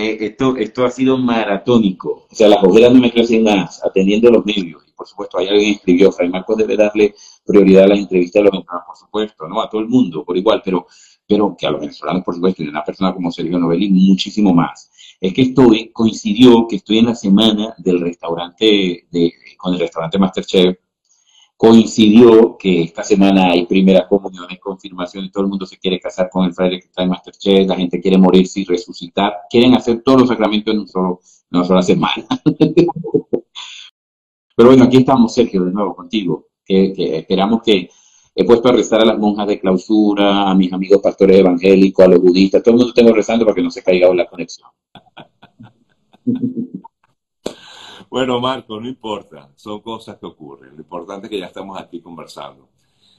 esto, esto ha sido maratónico. O sea, las ojeras no me crecen más, atendiendo los medios. Y por supuesto, hay alguien escribió, Fray Marcos debe darle prioridad a las entrevistas a los venezolanos, por supuesto, ¿no? A todo el mundo, por igual, pero, pero que a los venezolanos, por supuesto, y a una persona como Sergio Novelli, muchísimo más. Es que estoy, coincidió que estoy en la semana del restaurante, de, con el restaurante Masterchef, coincidió que esta semana hay primeras comuniones, confirmaciones, todo el mundo se quiere casar con el fraile que está en Masterchef, la gente quiere morirse y resucitar, quieren hacer todos los sacramentos en, un solo, en una sola semana. Pero bueno, aquí estamos, Sergio, de nuevo contigo, que, esperamos que he puesto a rezar a las monjas de clausura, a mis amigos pastores evangélicos, a los budistas, todo el mundo tengo rezando para que no se caiga la conexión. Bueno, Marcos, no importa, son cosas que ocurren. Lo importante es que ya estamos aquí conversando.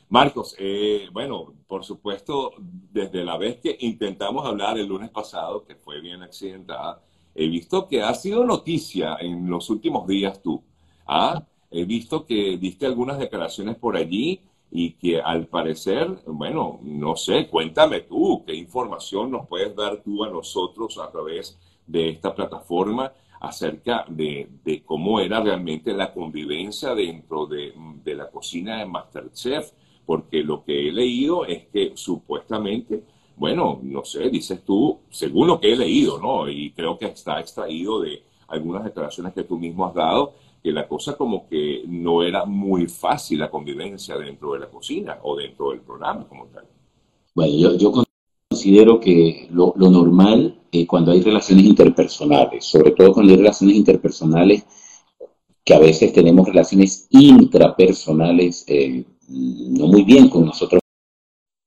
Marcos, eh, bueno, por supuesto, desde la vez que intentamos hablar el lunes pasado, que fue bien accidentada, he visto que ha sido noticia en los últimos días tú. ¿ah? He visto que diste algunas declaraciones por allí y que al parecer, bueno, no sé, cuéntame tú, qué información nos puedes dar tú a nosotros a través de esta plataforma acerca de, cómo era realmente la convivencia dentro de, la cocina de Masterchef, porque lo que he leído es que supuestamente, bueno, no sé, dices tú, según lo que he leído, ¿no? Y creo que está extraído de algunas declaraciones que tú mismo has dado, que la cosa como que no era muy fácil la convivencia dentro de la cocina o dentro del programa como tal. Bueno, yo, yo considero que lo, normal eh, cuando hay relaciones interpersonales, sobre todo cuando hay relaciones interpersonales, que a veces tenemos relaciones intrapersonales eh, no muy bien con nosotros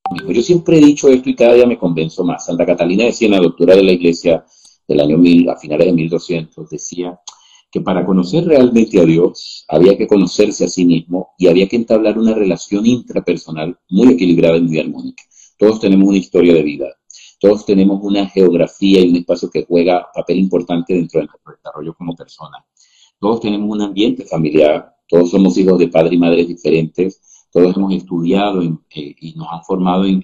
mismos. Yo siempre he dicho esto y cada día me convenzo más. Santa Catalina decía en la doctora de la iglesia del año 1000, a finales de 1200, decía que para conocer realmente a Dios había que conocerse a sí mismo y había que entablar una relación intrapersonal muy equilibrada y muy armónica. Todos tenemos una historia de vida, todos tenemos una geografía y un espacio que juega papel importante dentro de nuestro desarrollo como persona. Todos tenemos un ambiente familiar, todos somos hijos de padres y madres diferentes, todos hemos estudiado eh, y nos han formado en,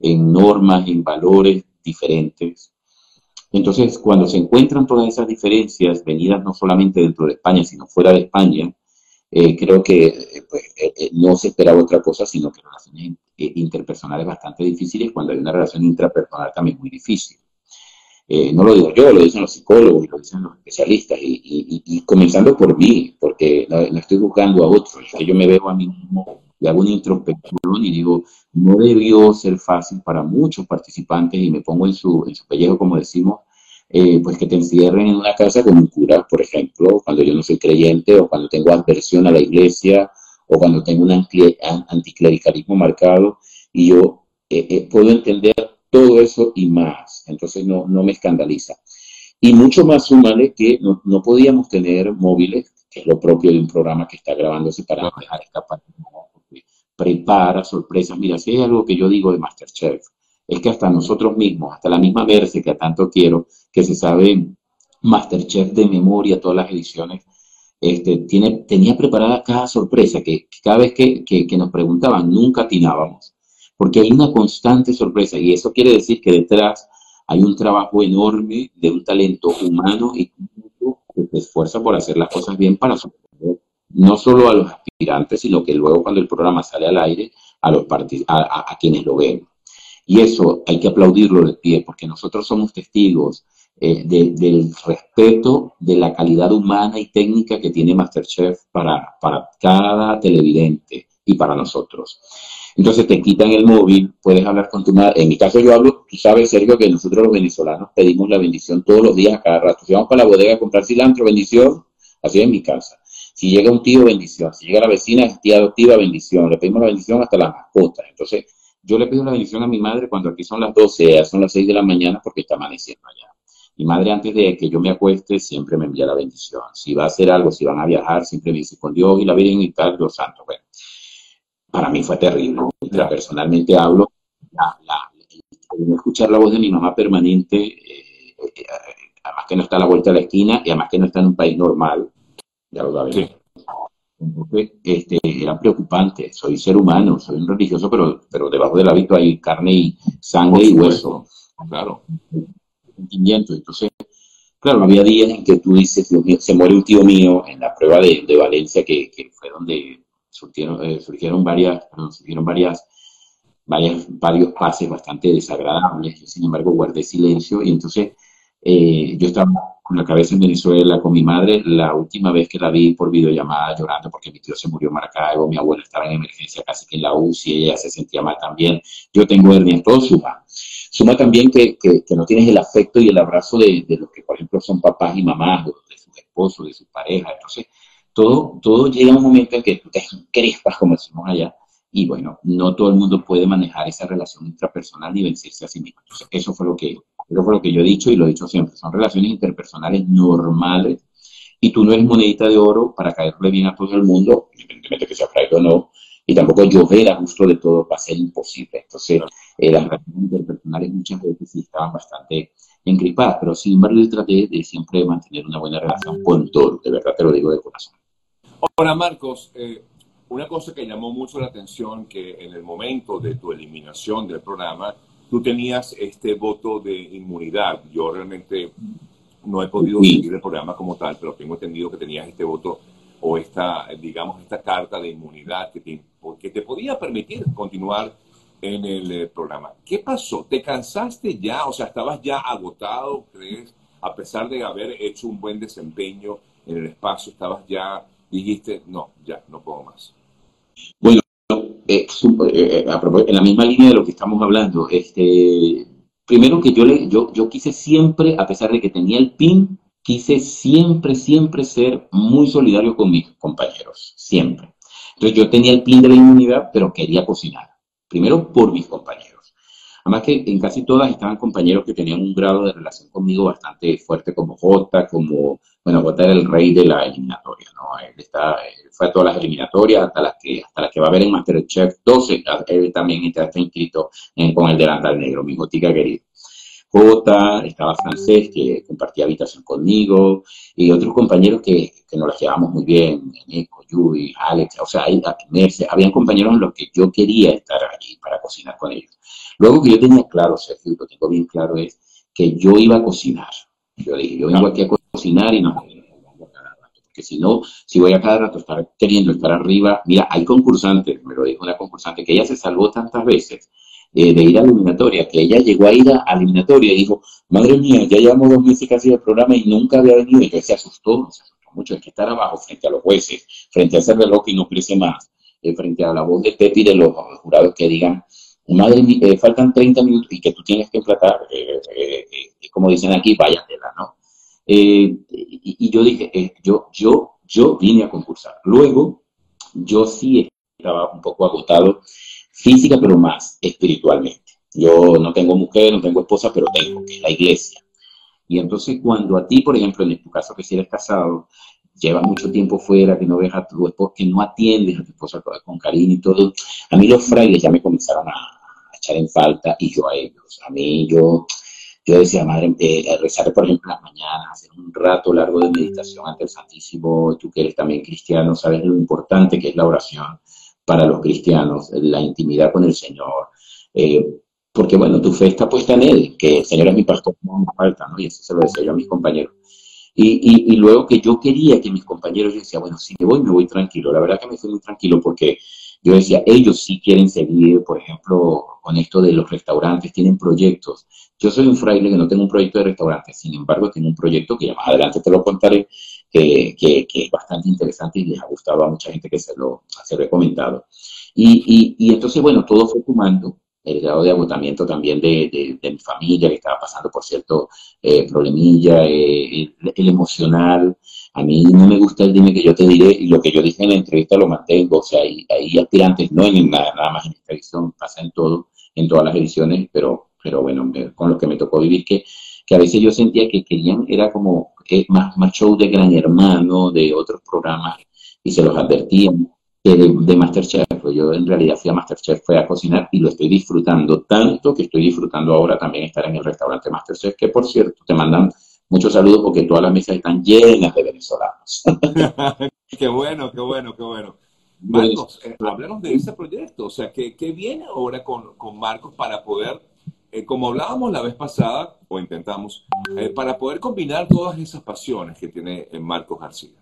en normas, en valores diferentes. Entonces, cuando se encuentran todas esas diferencias, venidas no solamente dentro de España, sino fuera de España, eh, creo que eh, pues, eh, no se esperaba otra cosa, sino que relaciones interpersonales bastante difíciles cuando hay una relación intrapersonal también muy difícil. no lo digo yo, lo dicen los psicólogos lo dicen los especialistas, y, comenzando por mí, porque no, estoy buscando a otros, yo me veo a mí mismo y hago una introspección y digo, no debió ser fácil para muchos participantes, y me pongo en su, en su pellejo, como decimos, eh, pues que te encierren en una casa con un cura, por ejemplo, cuando yo no soy creyente o cuando tengo adversión a la iglesia o cuando tengo un anticlericalismo marcado y yo eh, eh, puedo entender todo eso y más, entonces no, no me escandaliza. Y mucho más sumale que no, no, podíamos tener móviles, que es lo propio de un programa que está grabándose para dejar escapar. Prepara sorpresas. Mira, si hay algo que yo digo de Masterchef, es que hasta nosotros mismos, hasta la misma Verse que tanto quiero, que se sabe Masterchef de memoria, todas las ediciones, este, tenía preparada cada sorpresa, que, cada vez que, nos preguntaban, nunca atinábamos, porque hay una constante sorpresa, y eso quiere decir que detrás hay un trabajo enorme de un talento humano y que se esfuerza por hacer las cosas bien para sorprender no solo a los aspirantes, sino que luego cuando el programa sale al aire, a, los a quienes lo ven. Y eso hay que aplaudirlo de pie, porque nosotros somos testigos eh, del respeto de la calidad humana y técnica que tiene Masterchef para, para cada televidente y para nosotros. Entonces te quitan el móvil, puedes hablar con tu madre. En mi caso yo hablo, tú sabes, Sergio, que nosotros los venezolanos pedimos la bendición todos los días, a cada rato. Si vamos para la bodega a comprar cilantro, bendición, así es mi casa. Si llega un tío, bendición. Si llega la vecina, tía adoptiva, bendición. Le pedimos la bendición hasta las mascotas. Entonces, yo le pido la bendición a mi madre cuando aquí son las 12, son las 6 de la mañana porque está amaneciendo allá. Mi madre antes de que yo me acueste siempre me envía la bendición. Si va a hacer algo, si van a viajar, siempre me dice con Dios y la Virgen y tal, los santos. Bueno, para mí fue terrible. Personalmente hablo, la, escuchar la voz de mi mamá permanente, eh, eh, además que no está a la vuelta de la esquina y además que no está en un país normal, ya lo sabemos este, era preocupante. Soy ser humano, soy un religioso, pero, pero debajo del hábito hay carne y sangre y hueso. Claro. Entonces, claro, había días en que tú dices, se muere un tío mío en la prueba de, Valencia, que, fue donde surgieron, eh, surgieron varias, surgieron varias, varias, varios pases bastante desagradables. Yo, sin embargo, guardé silencio y entonces eh, yo estaba con la cabeza en Venezuela con mi madre. La última vez que la vi por videollamada llorando porque mi tío se murió en Maracaibo, mi abuela estaba en emergencia casi que en la UCI, ella se sentía mal también. Yo tengo hernia, todo suma. Suma también que, que, no tienes el afecto y el abrazo de, de, los que, por ejemplo, son papás y mamás, de sus esposos, de sus parejas. Entonces, todo, todo llega a un momento en que tú te encrespas, como decimos allá, y bueno, no todo el mundo puede manejar esa relación intrapersonal ni vencerse a sí mismo. Entonces, eso fue lo que, eso fue lo que yo he dicho y lo he dicho siempre. Son relaciones interpersonales normales y tú no eres monedita de oro para caerle bien a todo el mundo, independientemente que sea fraile o no, y tampoco llover a gusto de todo va a ser imposible. Entonces, eh, las relaciones interpersonales muchas veces sí estaban bastante engripadas, pero sin embargo yo traté de siempre mantener una buena relación con todo, de verdad te lo digo de corazón. Ahora, Marcos, eh, una cosa que llamó mucho la atención, que en el momento de tu eliminación del programa, tú tenías este voto de inmunidad. Yo realmente no he podido seguir el programa como tal, pero tengo entendido que tenías este voto o esta, digamos, esta carta de inmunidad que te, que te podía permitir continuar en el eh, programa. ¿Qué pasó? ¿Te cansaste ya? O sea, ¿estabas ya agotado, crees? A pesar de haber hecho un buen desempeño en el espacio, ¿estabas ya, dijiste, no, ya, no puedo más? Bueno, eh, eh, en la misma línea de lo que estamos hablando, este, primero que yo, le, yo, yo quise siempre, a pesar de que tenía el PIN, quise siempre, siempre ser muy solidario con mis compañeros, siempre. Entonces yo tenía el PIN de la inmunidad, pero quería cocinar. Primero por mis compañeros. Además que en casi todas estaban compañeros que tenían un grado de relación conmigo bastante fuerte, como Jota, como, bueno, Jota era el rey de la eliminatoria, ¿no? Él, está, fue a todas las eliminatorias, hasta las que, hasta las que va a haber en Masterchef 12, él también está, inscrito en, con el delantal negro, mi Jotica querido. Jota, estaba Francés, que compartía habitación conmigo, y otros compañeros que, que nos las llevamos muy bien, Eneco, Yui, Alex, o sea, hay, habían compañeros en los que yo quería estar allí para cocinar con ellos. Luego que yo tenía claro, Sergio, lo tengo bien claro, es que yo iba a cocinar. Yo dije, yo vengo aquí a cocinar y no porque si no, si voy a cada rato estar queriendo estar arriba, mira, hay concursantes, me lo dijo una concursante, que ella se salvó tantas veces eh, de ir a eliminatoria, que ella llegó a ir a, la eliminatoria y dijo, madre mía, ya llevamos dos meses casi del programa y nunca había venido, entonces se asustó, se asustó mucho, es que estar abajo frente a los jueces, frente a ese reloj que no crece más, eh, frente a la voz de Pepe y de los jurados que digan, madre mía, eh, faltan 30 minutos y que tú tienes que emplatar, como dicen aquí, váyatela, ¿no? Y, y, yo dije, yo, yo, yo vine a concursar. Luego, yo sí estaba un poco agotado física, pero más espiritualmente. Yo no tengo mujer, no tengo esposa, pero tengo, que es la iglesia. Y entonces cuando a ti, por ejemplo, en tu caso que si eres casado, llevas mucho tiempo fuera, que no ves a tu esposa, que no atiendes a tu esposa con cariño y todo, a mí los frailes ya me comenzaron a, echar en falta y yo a ellos. A mí yo, yo decía, madre, eh, rezar por ejemplo las mañanas, hacer un rato largo de meditación ante el Santísimo, tú que eres también cristiano, sabes lo importante que es la oración para los cristianos, la intimidad con el Señor. Eh, porque bueno, tu fe está puesta en Él, que el Señor es mi pastor, no me falta, ¿no? Y eso se lo decía yo a mis compañeros. Y, y, luego que yo quería que mis compañeros, yo decía, bueno, si me voy, me voy tranquilo. La verdad que me fui muy tranquilo porque yo decía, ellos sí quieren seguir, por ejemplo, con esto de los restaurantes, tienen proyectos. Yo soy un fraile que no tengo un proyecto de restaurante, sin embargo, tengo un proyecto que más adelante te lo contaré, que, que, es bastante interesante y les ha gustado a mucha gente que se lo, ha recomendado. Y, y, y, entonces, bueno, todo fue sumando el grado de agotamiento también de, de, mi familia, que estaba pasando por cierto eh, problemilla, eh, el, emocional. A mí no me gusta el dime que yo te diré, y lo que yo dije en la entrevista lo mantengo. O sea, hay, hay aspirantes, no en nada, nada más en esta edición, pasa en todo, en todas las ediciones, pero, pero bueno, con lo que me tocó vivir, que que a veces yo sentía que querían, era como eh, más, más show de Gran Hermano, de otros programas, y se los advertían, que de, Masterchef. Pues yo en realidad fui a Masterchef, fue a cocinar y lo estoy disfrutando tanto que estoy disfrutando ahora también estar en el restaurante Masterchef, que por cierto te mandan muchos saludos porque todas las mesas están llenas de venezolanos. qué bueno, qué bueno, qué bueno. Marcos, eh, hablemos de ese proyecto, o sea, ¿qué, qué viene ahora con, con Marcos para poder eh, como hablábamos la vez pasada, o intentamos, eh, para poder combinar todas esas pasiones que tiene Marcos García?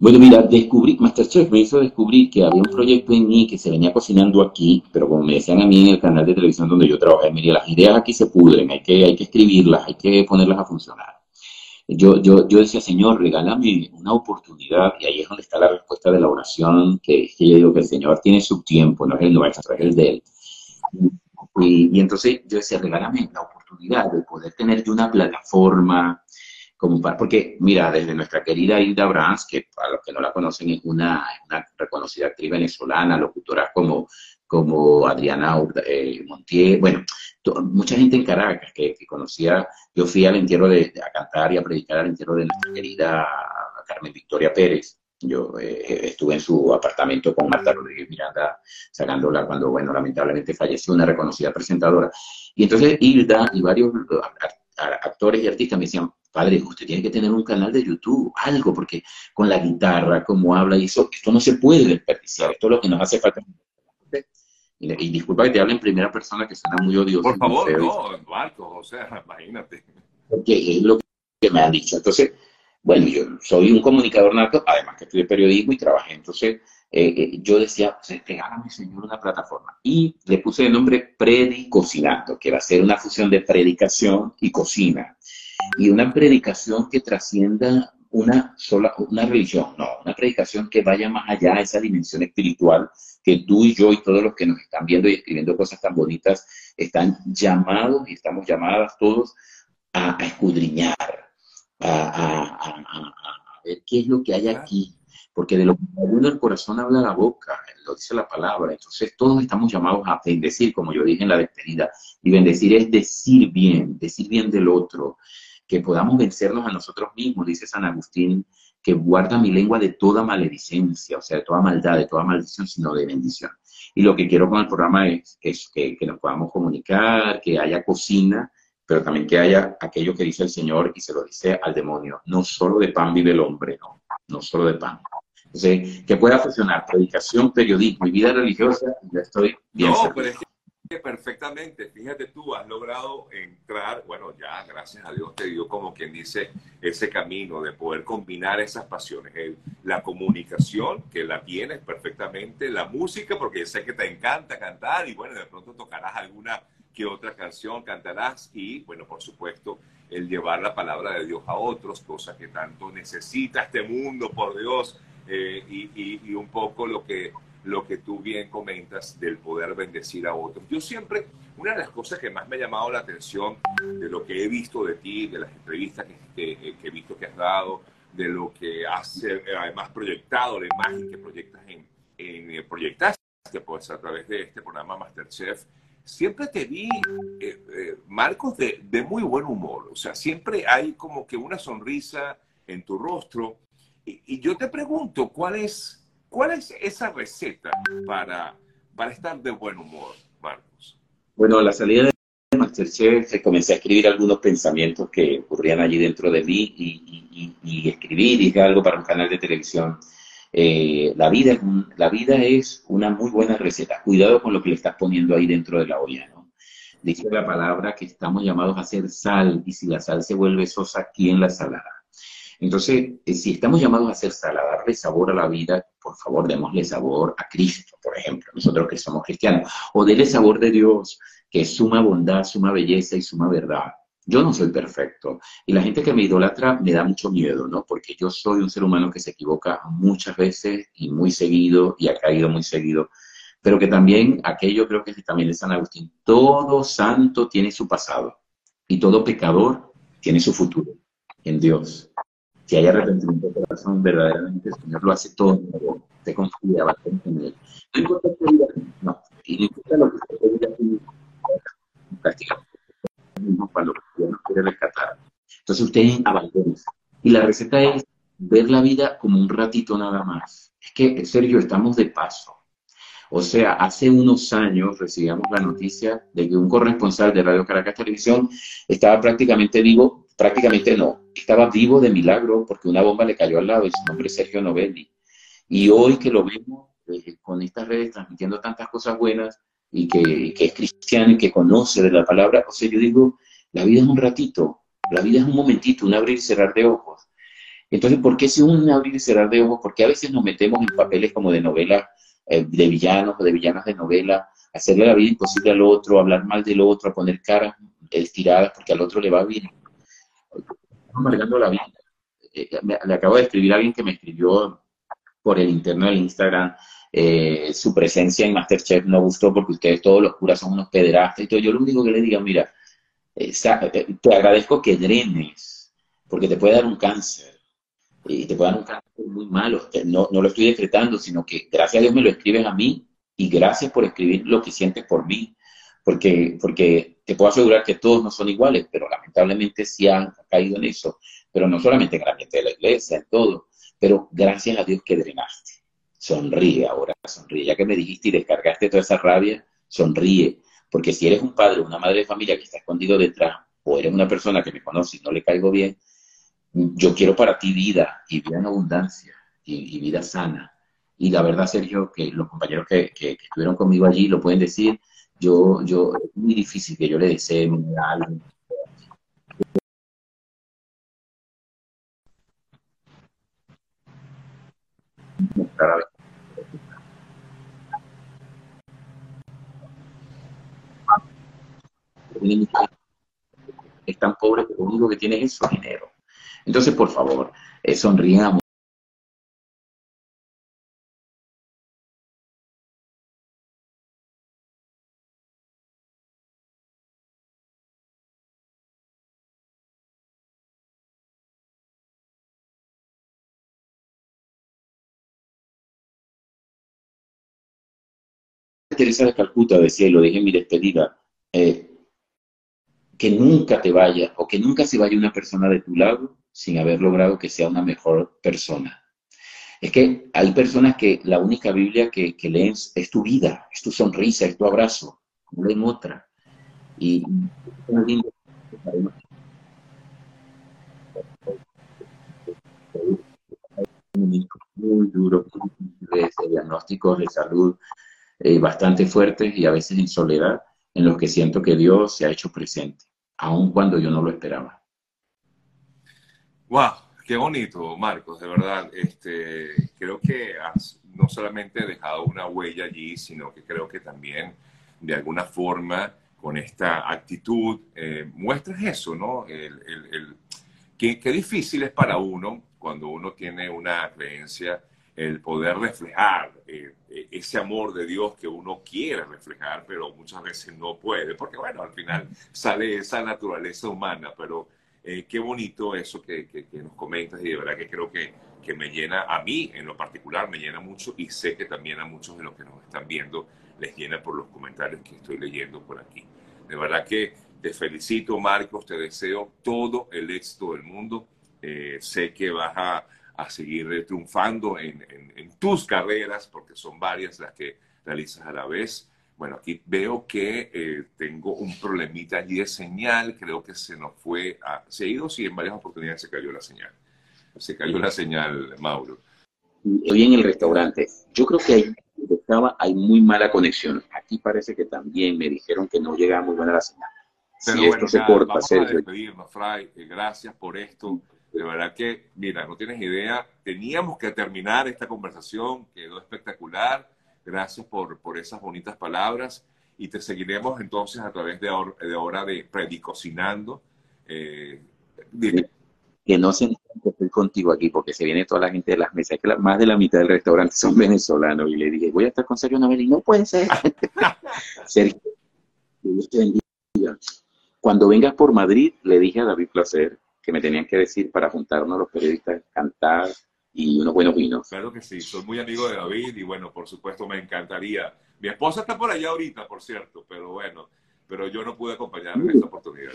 Bueno, mira, descubrí, Masterchef me hizo descubrir que había un proyecto en mí que se venía cocinando aquí, pero como me decían a mí en el canal de televisión donde yo trabajé, mire, las ideas aquí se pudren, hay que, hay que escribirlas, hay que ponerlas a funcionar. Yo, yo, yo decía, Señor, regálame una oportunidad, y ahí es donde está la respuesta de la oración, que es que yo digo que el Señor tiene su tiempo, no es el nuestro, es el de Él. Y, entonces yo decía, regálame la oportunidad de poder tener yo una plataforma, como para, porque mira, desde nuestra querida Hilda Brands, que para los que no la conocen es una, reconocida actriz venezolana, locutora como, como Adriana eh, Montier, bueno, mucha gente en Caracas que, conocía, yo fui al entierro de, a cantar y a predicar al entierro de nuestra querida Carmen Victoria Pérez, yo eh, estuve en su apartamento con Marta Rodríguez Miranda, sacándola cuando, bueno, lamentablemente falleció una reconocida presentadora. Y entonces Hilda y varios actores y artistas me decían, padre, usted tiene que tener un canal de YouTube, algo, porque con la guitarra, como habla y eso, esto no se puede desperdiciar, esto es lo que nos hace falta. Y, disculpa que te hable en primera persona, que suena muy odioso. Por favor, no, Marco, o sea, imagínate. Porque es lo que me han dicho. Entonces, bueno, yo soy un comunicador nato, además que estudié periodismo y trabajé. Entonces, eh, eh, yo decía, pues, regálame, señor, una plataforma. Y le puse el nombre Predicocinando, que va a ser una fusión de predicación y cocina. Y una predicación que trascienda una sola, una religión, no, una predicación que vaya más allá a esa dimensión espiritual que tú y yo y todos los que nos están viendo y escribiendo cosas tan bonitas están llamados y estamos llamadas todos a escudriñar, a, ver qué es lo que hay aquí, porque de lo que uno el corazón habla la boca, lo dice la palabra, entonces todos estamos llamados a bendecir, como yo dije en la despedida, y bendecir es decir bien, decir bien del otro, que podamos vencernos a nosotros mismos, dice San Agustín, que guarda mi lengua de toda maledicencia, o sea, de toda maldad, de toda maldición, sino de bendición. Y lo que quiero con el programa es, que, que nos podamos comunicar, que haya cocina, pero también que haya aquello que dice el Señor y se lo dice al demonio. No solo de pan vive el hombre, no, no solo de pan. Entonces, que pueda funcionar predicación, periodismo y vida religiosa, ya estoy bien. No, pero es que perfectamente, fíjate tú, has logrado entrar, bueno, ya gracias a Dios te dio como quien dice ese camino de poder combinar esas pasiones, la comunicación, que la tienes perfectamente, la música, porque sé que te encanta cantar y bueno, de pronto tocarás alguna que otra canción cantarás y, bueno, por supuesto, el llevar la palabra de Dios a otros, cosa que tanto necesita este mundo, por Dios, eh, y, un poco lo que, lo que tú bien comentas del poder bendecir a otros. Yo siempre, una de las cosas que más me ha llamado la atención de lo que he visto de ti, de las entrevistas que, he visto que has dado, de lo que has eh, además proyectado, la imagen que proyectas en, en eh, proyectaste pues a través de este programa Masterchef, siempre te vi, eh, eh, Marcos, de, muy buen humor. O sea, siempre hay como que una sonrisa en tu rostro. Y, yo te pregunto, ¿cuál es, cuál es esa receta para, para estar de buen humor, Marcos? Bueno, la salida de Masterchef comencé a escribir algunos pensamientos que ocurrían allí dentro de mí y, y escribí, dije algo para un canal de televisión eh, la, vida es la vida es una muy buena receta. Cuidado con lo que le estás poniendo ahí dentro de la olla, ¿no? Dice la palabra que estamos llamados a hacer sal y si la sal se vuelve sosa, ¿quién la salará? Entonces, eh, si estamos llamados a hacer sal, a darle sabor a la vida, por favor, démosle sabor a Cristo, por ejemplo, nosotros que somos cristianos, o déle sabor de Dios, que es suma bondad, suma belleza y suma verdad. Yo no soy perfecto. Y la gente que me idolatra me da mucho miedo, ¿no? Porque yo soy un ser humano que se equivoca muchas veces y muy seguido y ha caído muy seguido, pero que también aquello creo que también de San Agustín, todo santo tiene su pasado y todo pecador tiene su futuro en Dios. Si hay arrepentimiento de corazón, verdaderamente el Señor lo hace todo, te confía, a en él. No importa que diga, no, y no importa lo que se diga, prácticamente mismo cuando no quiere rescatar. Entonces ustedes abandonan. Y la receta es ver la vida como un ratito nada más. Es que, en serio, estamos de paso. O sea, hace unos años recibíamos la noticia de que un corresponsal de Radio Caracas Televisión estaba prácticamente vivo, prácticamente no, estaba vivo de milagro porque una bomba le cayó al lado y su nombre es Sergio Novelli. Y hoy que lo vemos eh, con estas redes transmitiendo tantas cosas buenas, y que, que es cristiano y que conoce de la palabra, o sea, yo digo, la vida es un ratito, la vida es un momentito, un abrir y cerrar de ojos. Entonces, ¿por qué es un abrir y cerrar de ojos? Porque a veces nos metemos en papeles como de novela, eh, de villanos o de villanas de novela, hacerle la vida imposible al otro, hablar mal del otro, poner caras estiradas porque al otro le va bien. amargando la vida. Eh, le acabo de escribir a alguien que me escribió por el interno del Instagram, eh, su presencia en Masterchef no gustó porque ustedes todos los curas son unos pederastas y todo. Yo lo único que le digo, mira, te agradezco que drenes, porque te puede dar un cáncer y te puede dar un cáncer muy malo. No, no lo estoy decretando, sino que gracias a Dios me lo escriben a mí y gracias por escribir lo que sientes por mí, porque, porque te puedo asegurar que todos no son iguales, pero lamentablemente sí han caído en eso, pero no solamente en de la iglesia, en todo, pero gracias a Dios que drenaste. Sonríe ahora, sonríe. Ya que me dijiste y descargaste toda esa rabia, sonríe. Porque si eres un padre o una madre de familia que está escondido detrás, o eres una persona que me conoce y no le caigo bien, yo quiero para ti vida y vida en abundancia y vida sana. Y la verdad, Sergio, que los compañeros que, estuvieron conmigo allí lo pueden decir, yo, yo, es muy difícil que yo le desee algo. Es tan pobre que lo único que tiene es su dinero. Entonces, por favor, eh, sonriamos. Teresa de Calcuta decía, y lo dije en mi despedida, eh, que nunca te vaya o que nunca se vaya una persona de tu lado sin haber logrado que sea una mejor persona. Es que hay personas que la única Biblia que, leen es tu vida, es tu sonrisa, es tu abrazo, no leen otra. Y muy duro de salud eh, bastante fuertes y a veces en soledad, en los que siento que Dios se ha hecho presente, aun cuando yo no lo esperaba. ¡Wow! Qué bonito, Marcos, de verdad. Este, creo que has no solamente dejado una huella allí, sino que creo que también, de alguna forma, con esta actitud, eh, muestras eso, ¿no? El, el, qué, qué difícil es para uno cuando uno tiene una creencia el poder reflejar eh, eh, ese amor de Dios que uno quiere reflejar, pero muchas veces no puede, porque bueno, al final sale esa naturaleza humana, pero eh, qué bonito eso que, que, nos comentas y de verdad que creo que, que, me llena a mí en lo particular, me llena mucho y sé que también a muchos de los que nos están viendo les llena por los comentarios que estoy leyendo por aquí. De verdad que te felicito, Marcos, te deseo todo el éxito del mundo. sé que vas a a seguir triunfando en, tus carreras, porque son varias las que realizas a la vez. Bueno, aquí veo que eh, tengo un problemita allí de señal, creo que se nos fue, a, se ha ido, sí, en varias oportunidades se cayó la señal. Se cayó la señal, Mauro. Hoy en el restaurante, yo creo que ahí estaba, hay muy mala conexión. Aquí parece que también me dijeron que no llega muy buena la señal. si esto se corta, vamos a despedirnos, Fray. Eh, gracias por esto. De verdad que, mira, no tienes idea, teníamos que terminar esta conversación, quedó espectacular. Gracias por, por esas bonitas palabras. Y te seguiremos entonces a través de, de hora de Predicocinando. Eh, que no se que estoy contigo aquí porque se viene toda la gente de las mesas, que más de la mitad del restaurante son venezolanos. Y le dije, voy a estar con Sergio Novelli, no puede ser. Sergio, Cuando vengas por Madrid, le dije a David Placer que me tenían que decir para juntarnos los periodistas, cantar y unos buenos vinos. Claro que sí, soy muy amigo de David y bueno, por supuesto me encantaría. Mi esposa está por allá ahorita, por cierto, pero bueno, pero yo no pude acompañarla en esta oportunidad.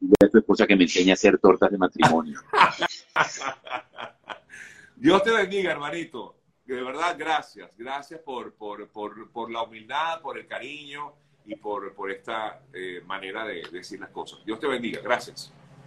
Y tu esposa que me enseña a hacer tortas de matrimonio. Dios te bendiga, hermanito. De verdad, gracias. Gracias por, por, por, por la humildad, por el cariño y por, por esta eh, manera de decir las cosas. Dios te bendiga. Gracias.